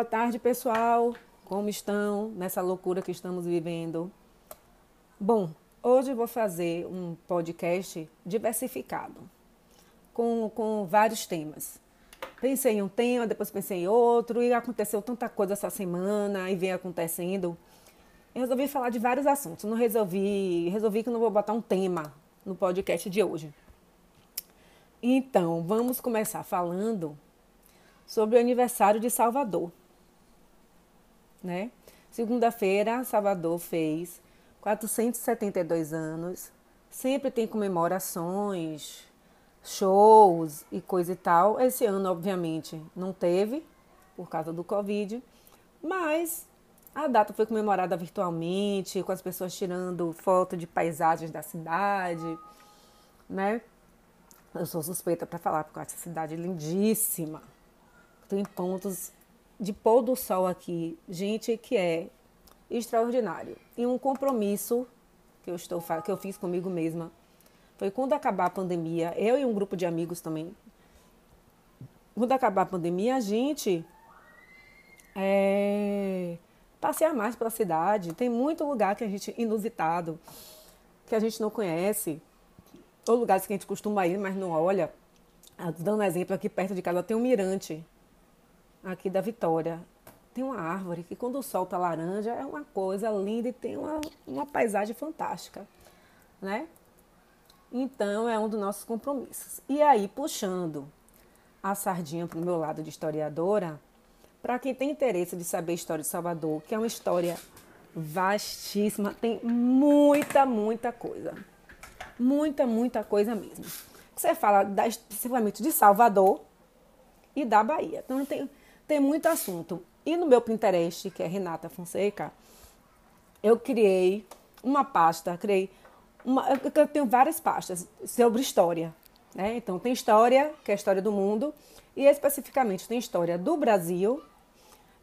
Boa tarde, pessoal. Como estão nessa loucura que estamos vivendo? Bom, hoje vou fazer um podcast diversificado, com, com vários temas. Pensei em um tema, depois pensei em outro, e aconteceu tanta coisa essa semana e vem acontecendo. Eu resolvi falar de vários assuntos. Não resolvi, resolvi que não vou botar um tema no podcast de hoje. Então, vamos começar falando sobre o aniversário de Salvador. Né? Segunda-feira, Salvador fez 472 anos. Sempre tem comemorações, shows e coisa e tal. Esse ano, obviamente, não teve, por causa do Covid, mas a data foi comemorada virtualmente, com as pessoas tirando foto de paisagens da cidade, né? Eu sou suspeita para falar, porque essa cidade é lindíssima tem pontos de pôr do sol aqui, gente, que é extraordinário. E um compromisso que eu estou que eu fiz comigo mesma foi quando acabar a pandemia, eu e um grupo de amigos também. Quando acabar a pandemia, a gente é, passear mais pela cidade. Tem muito lugar que a gente inusitado, que a gente não conhece, ou lugares que a gente costuma ir, mas não olha. Dando um exemplo, aqui perto de casa tem um mirante aqui da Vitória. Tem uma árvore que quando o sol tá laranja é uma coisa linda e tem uma, uma paisagem fantástica, né? Então é um dos nossos compromissos. E aí, puxando a sardinha para o meu lado de historiadora, para quem tem interesse de saber a história de Salvador, que é uma história vastíssima, tem muita, muita coisa. Muita, muita coisa mesmo. Você fala da, especificamente de Salvador e da Bahia. Então tem tem muito assunto. E no meu Pinterest, que é Renata Fonseca, eu criei uma pasta, criei uma, eu tenho várias pastas sobre história. Né? Então tem história, que é a história do mundo, e especificamente tem história do Brasil,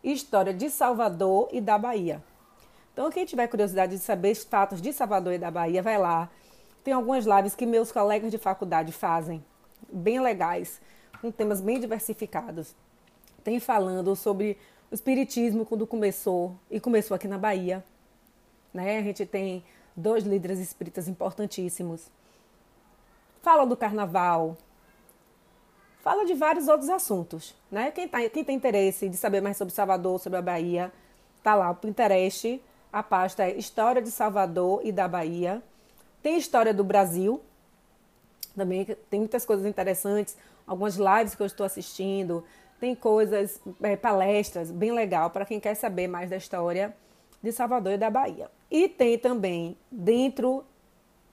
história de Salvador e da Bahia. Então quem tiver curiosidade de saber os fatos de Salvador e da Bahia, vai lá. Tem algumas lives que meus colegas de faculdade fazem, bem legais, com temas bem diversificados tem falando sobre o espiritismo quando começou e começou aqui na Bahia. Né? A gente tem dois líderes espíritas importantíssimos. Fala do carnaval. Fala de vários outros assuntos. Né? Quem, tá, quem tem interesse de saber mais sobre Salvador, sobre a Bahia, tá lá o Pinterest. A pasta é História de Salvador e da Bahia. Tem História do Brasil. Também tem muitas coisas interessantes. Algumas lives que eu estou assistindo tem coisas, é, palestras bem legal para quem quer saber mais da história de Salvador e da Bahia. E tem também dentro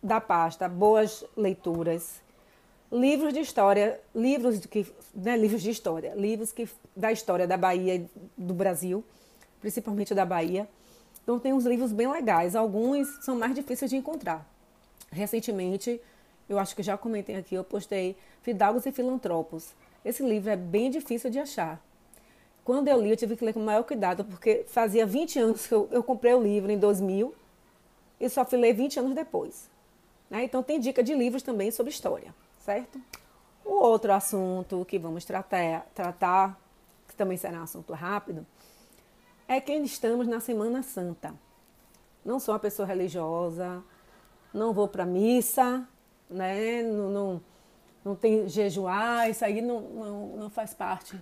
da pasta boas leituras, livros de história, livros de que, né, livros de história, livros que da história da Bahia e do Brasil, principalmente da Bahia. Então tem uns livros bem legais, alguns são mais difíceis de encontrar. Recentemente, eu acho que já comentei aqui, eu postei Fidalgos e Filantropos esse livro é bem difícil de achar. Quando eu li, eu tive que ler com maior cuidado, porque fazia 20 anos que eu, eu comprei o livro, em 2000, e só fui ler 20 anos depois. Né? Então, tem dica de livros também sobre história, certo? O outro assunto que vamos tratar, tratar, que também será um assunto rápido, é que estamos na Semana Santa. Não sou uma pessoa religiosa, não vou para missa, né? não, não não tem jejuar, isso aí não, não, não faz parte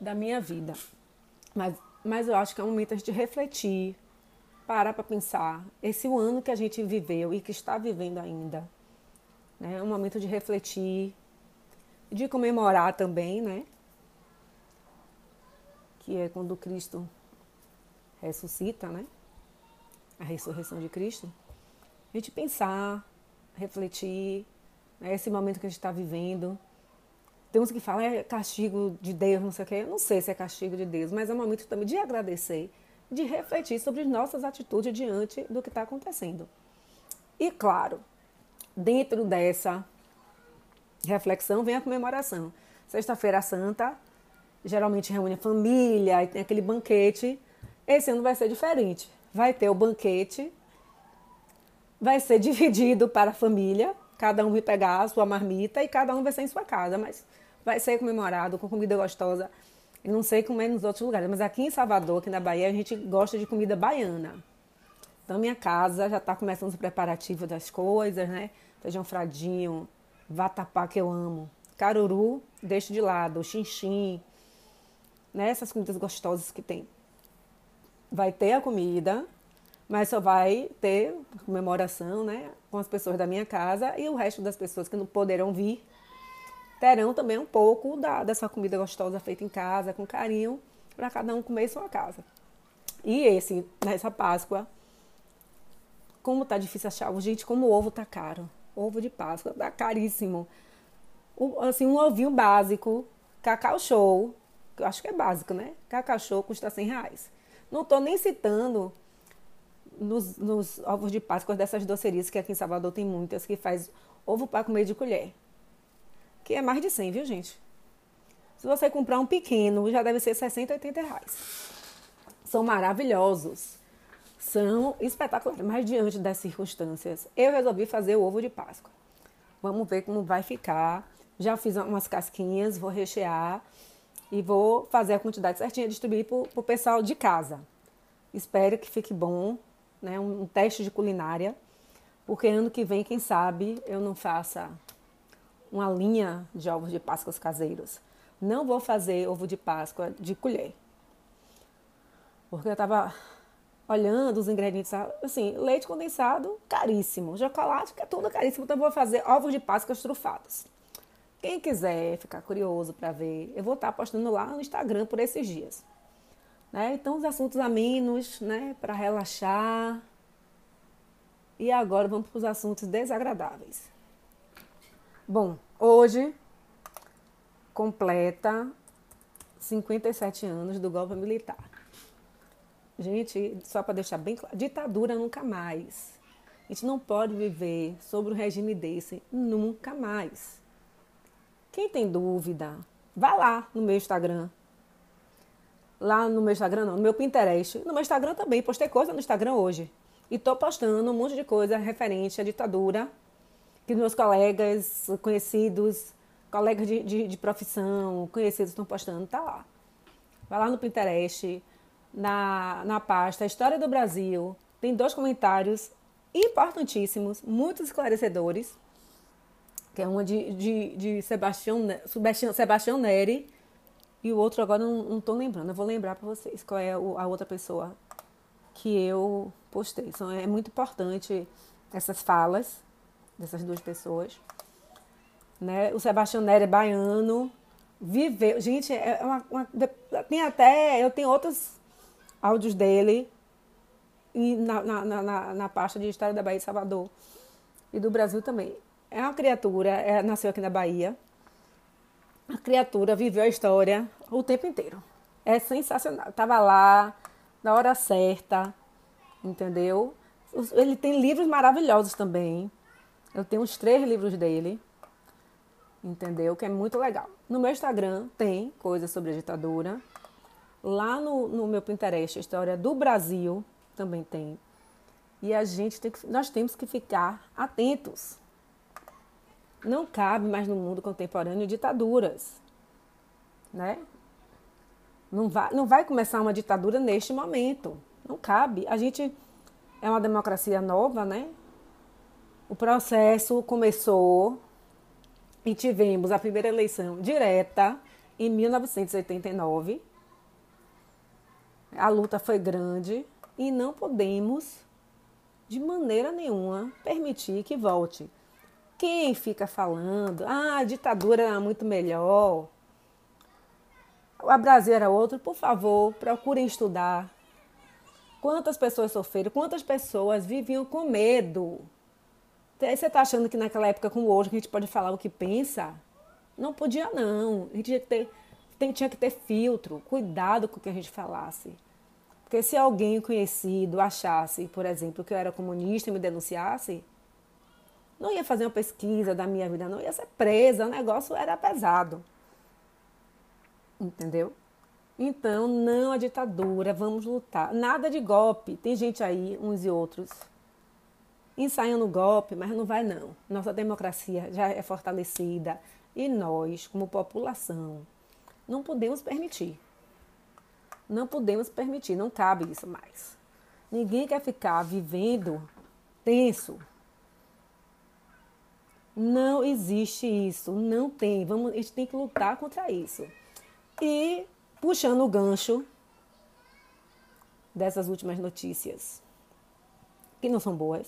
da minha vida. Mas, mas eu acho que é um momento de refletir, parar para pensar. Esse ano que a gente viveu e que está vivendo ainda. Né? É um momento de refletir, de comemorar também, né? Que é quando Cristo ressuscita, né? A ressurreição de Cristo. A gente pensar, refletir, né, esse momento que a gente está vivendo. Tem uns que falam é castigo de Deus, não sei o quê. Eu não sei se é castigo de Deus, mas é um momento também de agradecer, de refletir sobre nossas atitudes diante do que está acontecendo. E claro, dentro dessa reflexão vem a comemoração. Sexta-feira Santa, geralmente reúne a família e tem aquele banquete. Esse ano vai ser diferente. Vai ter o banquete, vai ser dividido para a família, Cada um vai pegar a sua marmita e cada um vai ser em sua casa, mas vai ser comemorado com comida gostosa. Eu não sei como é nos outros lugares, mas aqui em Salvador, aqui na Bahia, a gente gosta de comida baiana. Então, minha casa já está começando os preparativos das coisas, né? Feijão fradinho, vatapá que eu amo, caruru, deixo de lado, xinxim, né? Essas comidas gostosas que tem. Vai ter a comida, mas só vai ter comemoração, né? Com as pessoas da minha casa e o resto das pessoas que não poderão vir terão também um pouco da, dessa comida gostosa feita em casa, com carinho, para cada um comer em sua casa. E esse, nessa Páscoa, como tá difícil achar, gente, como o ovo tá caro. Ovo de Páscoa tá caríssimo. O, assim, um ovinho básico, cacau show, eu acho que é básico, né? Cacau show custa 100 reais. Não tô nem citando nos, nos ovos de Páscoa dessas docerias que aqui em Salvador tem muitas, que faz ovo para comer de colher que é mais de 100, viu, gente? Se você comprar um pequeno, já deve ser 60, 80 reais. São maravilhosos. São espetaculares. Mas diante das circunstâncias, eu resolvi fazer o ovo de Páscoa. Vamos ver como vai ficar. Já fiz umas casquinhas, vou rechear e vou fazer a quantidade certinha, distribuir para o pessoal de casa. Espero que fique bom, né? Um, teste de culinária, porque ano que vem, quem sabe, eu não faça uma linha de ovos de Páscoa caseiros. Não vou fazer ovo de Páscoa de colher. Porque eu estava olhando os ingredientes, assim, leite condensado, caríssimo. Chocolate, que é tudo caríssimo. Então, eu vou fazer ovos de Páscoa trufados. Quem quiser ficar curioso para ver, eu vou estar postando lá no Instagram por esses dias. Né? Então, os assuntos amenos, né? Para relaxar. E agora vamos para os assuntos desagradáveis. Bom, hoje completa 57 anos do golpe militar. Gente, só para deixar bem claro, ditadura nunca mais. A gente não pode viver sobre um regime desse nunca mais. Quem tem dúvida, vá lá no meu Instagram. Lá no meu Instagram, não, no meu Pinterest. No meu Instagram também, postei coisa no Instagram hoje. E tô postando um monte de coisa referente à ditadura que meus colegas conhecidos, colegas de, de, de profissão, conhecidos estão postando, tá lá. Vai lá no Pinterest, na, na pasta História do Brasil, tem dois comentários importantíssimos, muito esclarecedores, que é uma de, de, de Sebastião, Sebastião, Sebastião Neri e o outro agora não estou lembrando, eu vou lembrar para vocês qual é a outra pessoa que eu postei. Então, é muito importante essas falas dessas duas pessoas. Né? O Sebastião Nery é baiano, viveu. Gente, é uma, uma, tem até. Eu tenho outros áudios dele e na, na, na, na pasta de História da Bahia e Salvador e do Brasil também. É uma criatura, é, nasceu aqui na Bahia. A criatura viveu a história o tempo inteiro. É sensacional. Estava lá na hora certa, entendeu? Ele tem livros maravilhosos também. Eu tenho os três livros dele, entendeu? Que é muito legal. No meu Instagram tem coisas sobre a ditadura. Lá no, no meu Pinterest, a história do Brasil também tem. E a gente tem que, nós temos que ficar atentos. Não cabe mais no mundo contemporâneo ditaduras, né? Não vai, não vai começar uma ditadura neste momento. Não cabe. A gente é uma democracia nova, né? O processo começou e tivemos a primeira eleição direta em 1989. A luta foi grande e não podemos, de maneira nenhuma, permitir que volte. Quem fica falando, ah, a ditadura era muito melhor, o Brasil era outro, por favor, procurem estudar. Quantas pessoas sofreram, quantas pessoas viviam com medo você está achando que naquela época, como hoje, a gente pode falar o que pensa? Não podia, não. A gente tinha que ter, tem, tinha que ter filtro, cuidado com o que a gente falasse. Porque se alguém conhecido achasse, por exemplo, que eu era comunista e me denunciasse, não ia fazer uma pesquisa da minha vida, não ia ser presa, o negócio era pesado. Entendeu? Então, não a ditadura, vamos lutar. Nada de golpe. Tem gente aí, uns e outros, ensaiando golpe, mas não vai não. Nossa democracia já é fortalecida e nós, como população, não podemos permitir. Não podemos permitir, não cabe isso mais. Ninguém quer ficar vivendo tenso. Não existe isso, não tem. Vamos, a gente tem que lutar contra isso. E puxando o gancho dessas últimas notícias, que não são boas,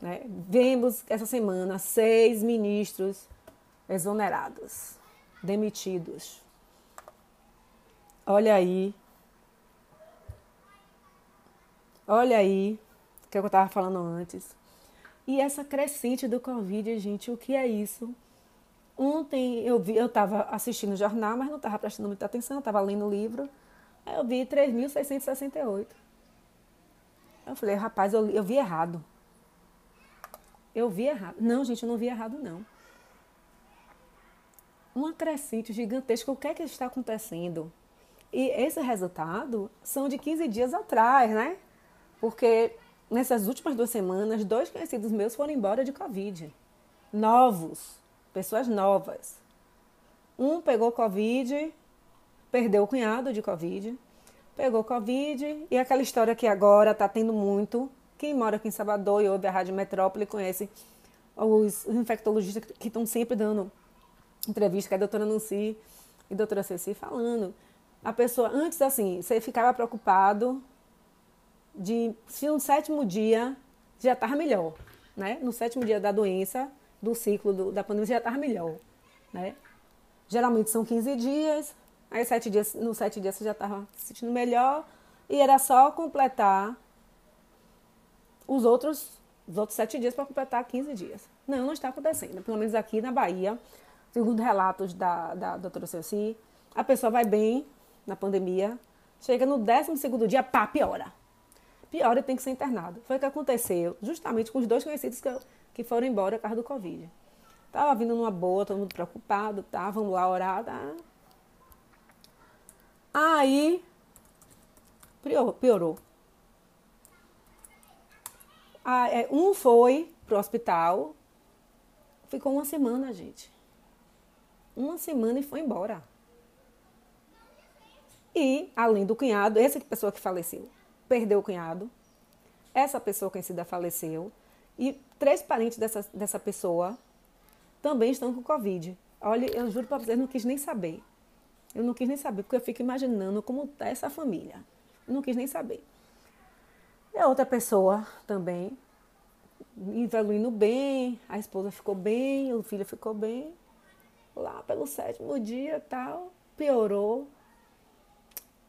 né? Vemos essa semana seis ministros exonerados, demitidos. Olha aí. Olha aí, o que eu estava falando antes. E essa crescente do Covid, gente, o que é isso? Ontem eu vi, eu estava assistindo o jornal, mas não estava prestando muita atenção, estava lendo o livro. Aí eu vi 3.668. Eu falei, rapaz, eu, eu vi errado. Eu vi errado. Não, gente, eu não vi errado, não. Uma crescente gigantesca. O que é que está acontecendo? E esse resultado são de 15 dias atrás, né? Porque nessas últimas duas semanas, dois conhecidos meus foram embora de Covid. Novos. Pessoas novas. Um pegou Covid, perdeu o cunhado de Covid, pegou Covid, e aquela história que agora está tendo muito, quem mora aqui em Salvador e ouve a Rádio Metrópole conhece os infectologistas que estão sempre dando entrevista, que é a doutora Nancy e a doutora Ceci falando. A pessoa, antes assim, você ficava preocupado de se no sétimo dia já estava melhor, né? No sétimo dia da doença, do ciclo do, da pandemia, já estava melhor, né? Geralmente são 15 dias, aí sete dias, no sete dias você já estava se sentindo melhor, e era só completar os outros, os outros sete dias para completar 15 dias. Não, não está acontecendo. Pelo menos aqui na Bahia, segundo relatos da, da doutora a pessoa vai bem na pandemia, chega no 12 segundo dia, pá, piora. Piora e tem que ser internado. Foi o que aconteceu justamente com os dois conhecidos que, que foram embora por causa do Covid. Tava vindo numa boa, todo mundo preocupado, tá? Vamos lá orar, tá? Aí piorou. Ah, é, um foi pro hospital, ficou uma semana, gente. Uma semana e foi embora. E, além do cunhado, essa pessoa que faleceu perdeu o cunhado, essa pessoa conhecida faleceu, e três parentes dessa, dessa pessoa também estão com Covid. Olha, eu juro para vocês, eu não quis nem saber. Eu não quis nem saber, porque eu fico imaginando como está essa família. Eu não quis nem saber. E a outra pessoa também, evoluindo bem, a esposa ficou bem, o filho ficou bem. Lá pelo sétimo dia tal, piorou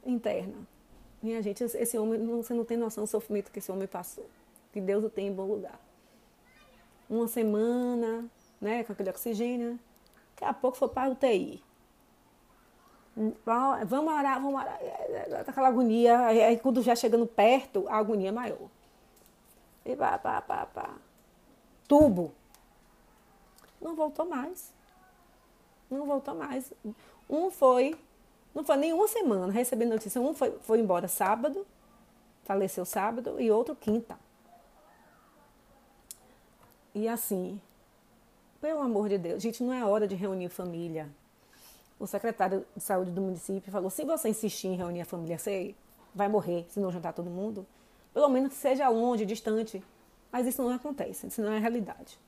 interna. Minha gente, esse homem, você não tem noção do sofrimento que esse homem passou. Que Deus o tem em bom lugar. Uma semana, né, com aquele oxigênio. Daqui a pouco foi para a UTI. Vamos orar, vamos orar. Aquela agonia, aí quando já chegando perto, a agonia é maior. E pá, pá, pá, pá. Tubo. Não voltou mais. Não voltou mais. Um foi, não foi nem uma semana recebendo notícia. Um foi, foi embora sábado, faleceu sábado, e outro quinta. E assim, pelo amor de Deus, gente, não é hora de reunir família o secretário de saúde do município falou: se você insistir em reunir a família, você vai morrer se não juntar todo mundo. Pelo menos que seja longe, distante. Mas isso não acontece, isso não é realidade.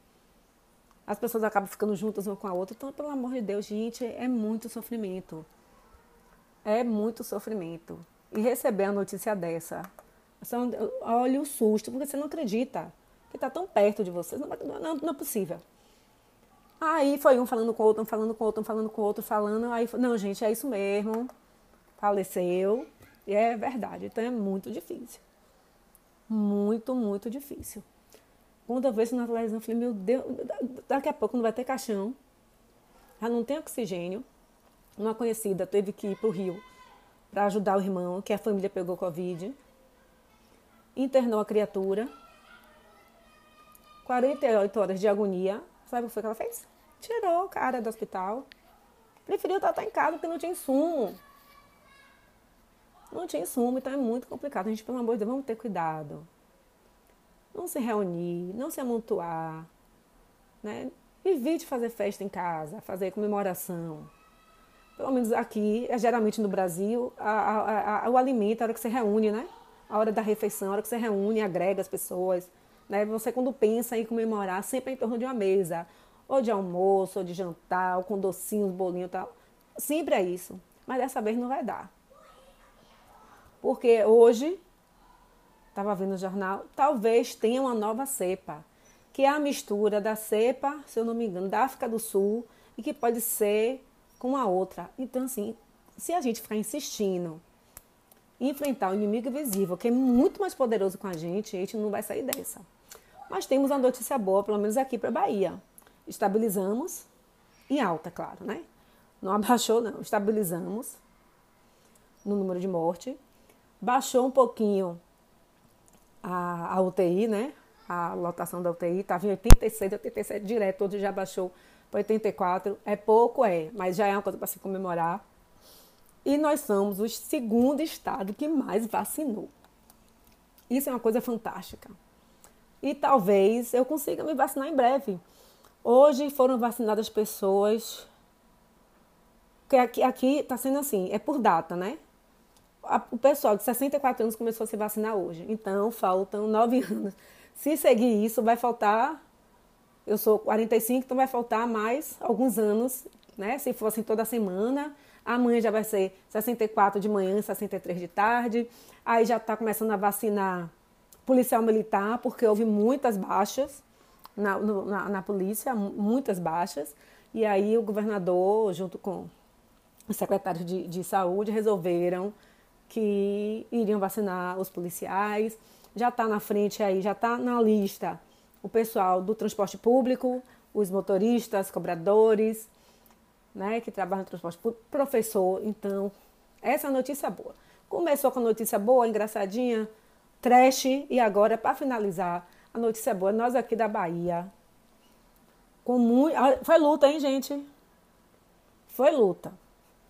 As pessoas acabam ficando juntas uma com a outra. Então, pelo amor de Deus, gente, é muito sofrimento. É muito sofrimento. E receber a notícia dessa, olha o susto, porque você não acredita que está tão perto de você. Não, não, não é possível. Aí foi um falando com o outro, um falando com o outro, um falando com o outro, falando. Aí, não, gente, é isso mesmo. Faleceu. E é verdade. Então é muito difícil. Muito, muito difícil. Quando eu vejo na televisão, eu falei, meu Deus, daqui a pouco não vai ter caixão. Já não tem oxigênio. Uma conhecida teve que ir para o Rio para ajudar o irmão, que a família pegou Covid. Internou a criatura. 48 horas de agonia. Sabe o que foi que ela fez? Tirou o cara do hospital. Preferiu tratar em casa porque não tinha insumo. Não tinha insumo, então é muito complicado. A gente, pelo amor de Deus, vamos ter cuidado. Não se reunir, não se amontoar. Né? Evite fazer festa em casa, fazer comemoração. Pelo menos aqui, é geralmente no Brasil, a, a, a, o alimento, a hora que você reúne, né? A hora da refeição, a hora que você reúne, agrega as pessoas. Né? Você, quando pensa em comemorar, sempre é em torno de uma mesa. Ou de almoço, ou de jantar, ou com docinhos, bolinho e tal. Sempre é isso. Mas dessa vez não vai dar. Porque hoje, estava vendo o jornal, talvez tenha uma nova cepa. Que é a mistura da cepa, se eu não me engano, da África do Sul. E que pode ser com a outra. Então, assim, se a gente ficar insistindo enfrentar o inimigo invisível, que é muito mais poderoso com a gente, a gente não vai sair dessa. Mas temos uma notícia boa, pelo menos aqui para Bahia. Estabilizamos, em alta, claro, né? Não abaixou, não. Estabilizamos no número de morte. Baixou um pouquinho a, a UTI, né? A lotação da UTI estava em 86, 87 direto, hoje já baixou 84 é pouco, é, mas já é uma coisa para se comemorar. E nós somos o segundo estado que mais vacinou. Isso é uma coisa fantástica. E talvez eu consiga me vacinar em breve. Hoje foram vacinadas pessoas. Que aqui está sendo assim, é por data, né? O pessoal de 64 anos começou a se vacinar hoje. Então faltam nove anos. Se seguir isso, vai faltar eu sou 45, então vai faltar mais alguns anos, né? Se fosse toda semana. Amanhã já vai ser 64 de manhã, 63 de tarde. Aí já está começando a vacinar policial militar, porque houve muitas baixas na, na, na polícia, muitas baixas. E aí o governador, junto com os secretários de, de saúde, resolveram que iriam vacinar os policiais. Já está na frente aí, já está na lista o pessoal do transporte público, os motoristas, cobradores, né, que trabalham no transporte público, professor. Então, essa é a notícia boa. Começou com a notícia boa, engraçadinha, trash, e agora, para finalizar, a notícia boa, nós aqui da Bahia, com muito... Foi luta, hein, gente? Foi luta.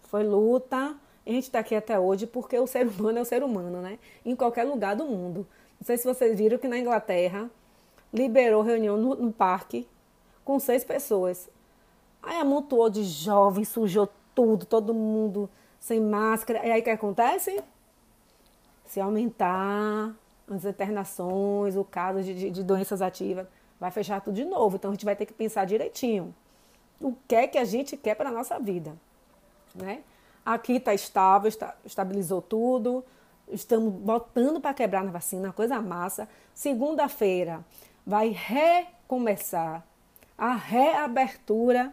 Foi luta. A gente está aqui até hoje porque o ser humano é o ser humano, né? Em qualquer lugar do mundo. Não sei se vocês viram que na Inglaterra liberou reunião no, no parque com seis pessoas. Aí amontoou de jovens, sujou tudo, todo mundo sem máscara. E aí o que acontece? Se aumentar as internações, o caso de, de, de, doenças ativas, vai fechar tudo de novo. Então a gente vai ter que pensar direitinho. O que é que a gente quer para a nossa vida? Né? Aqui está estável, está, estabilizou tudo. Estamos botando para quebrar na vacina, coisa massa. Segunda-feira vai recomeçar a reabertura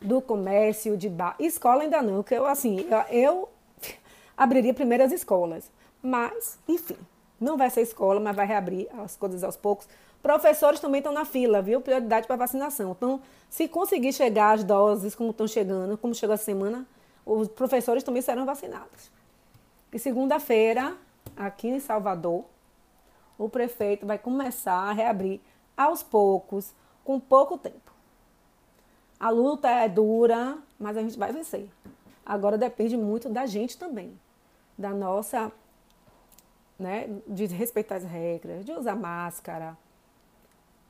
do comércio de bar. Escola ainda não, que eu assim, eu, eu abriria primeiras escolas. Mas, enfim, não vai ser escola, mas vai reabrir as coisas aos poucos. Professores também estão na fila, viu? Prioridade para vacinação. Então, se conseguir chegar as doses como estão chegando, como chegou essa semana, os professores também serão vacinados. E segunda-feira, aqui em Salvador, o prefeito vai começar a reabrir aos poucos, com pouco tempo. A luta é dura, mas a gente vai vencer. Agora depende muito da gente também, da nossa, né, de respeitar as regras, de usar máscara,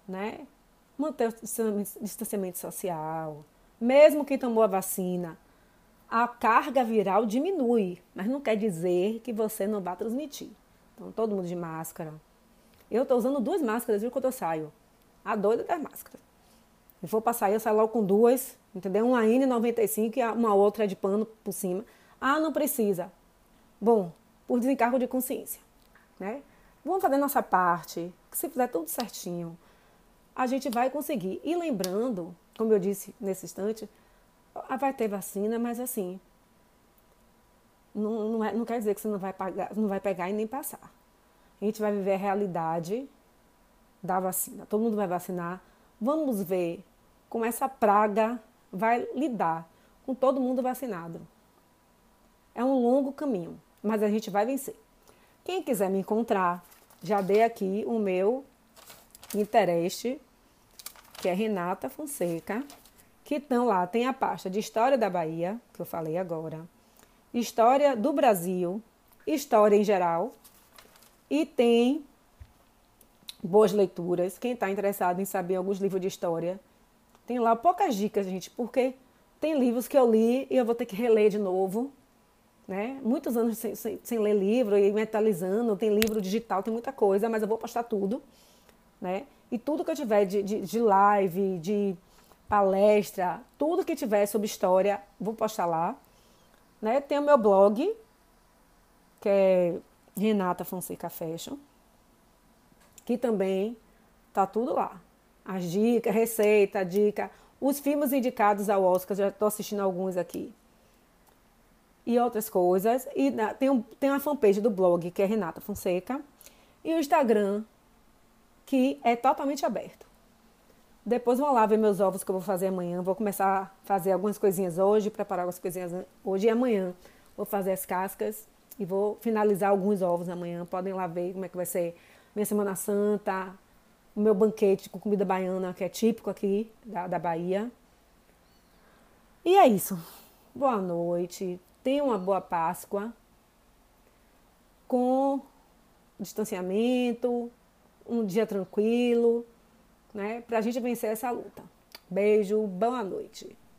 né, manter o distanciamento social. Mesmo quem tomou a vacina, a carga viral diminui, mas não quer dizer que você não vai transmitir. Então, todo mundo de máscara, eu estou usando duas máscaras, viu, quando eu saio. A doida das máscaras. Se for para sair, eu saio logo com duas, entendeu? Uma N95 e uma outra de pano por cima. Ah, não precisa. Bom, por desencargo de consciência, né? Vamos fazer nossa parte, que se fizer tudo certinho, a gente vai conseguir. E lembrando, como eu disse nesse instante, vai ter vacina, mas assim, não, não, é, não quer dizer que você não vai, pagar, não vai pegar e nem passar a gente vai viver a realidade da vacina. Todo mundo vai vacinar. Vamos ver como essa praga vai lidar com todo mundo vacinado. É um longo caminho, mas a gente vai vencer. Quem quiser me encontrar, já dei aqui o meu interesse, que é Renata Fonseca, que estão lá, tem a pasta de História da Bahia, que eu falei agora, História do Brasil, História em geral, e tem boas leituras. Quem está interessado em saber alguns livros de história, tem lá poucas dicas, gente, porque Tem livros que eu li e eu vou ter que reler de novo, né? Muitos anos sem, sem, sem ler livro e mentalizando, tem livro digital, tem muita coisa, mas eu vou postar tudo, né? E tudo que eu tiver de, de, de live, de palestra, tudo que tiver sobre história, vou postar lá. Né? Tem o meu blog, que é Renata Fonseca Fashion, que também tá tudo lá. As dicas, receita, dica, os filmes indicados ao Oscar, já estou assistindo alguns aqui. E outras coisas. E tem, um, tem uma fanpage do blog, que é Renata Fonseca. E o Instagram, que é totalmente aberto. Depois vou lá ver meus ovos que eu vou fazer amanhã. Vou começar a fazer algumas coisinhas hoje, preparar algumas coisinhas hoje e amanhã. Vou fazer as cascas e vou finalizar alguns ovos amanhã. Podem lá ver como é que vai ser minha Semana Santa, o meu banquete com comida baiana, que é típico aqui da, da Bahia. E é isso. Boa noite. Tenha uma boa Páscoa. Com distanciamento, um dia tranquilo né? Para a gente vencer essa luta. Beijo, boa noite.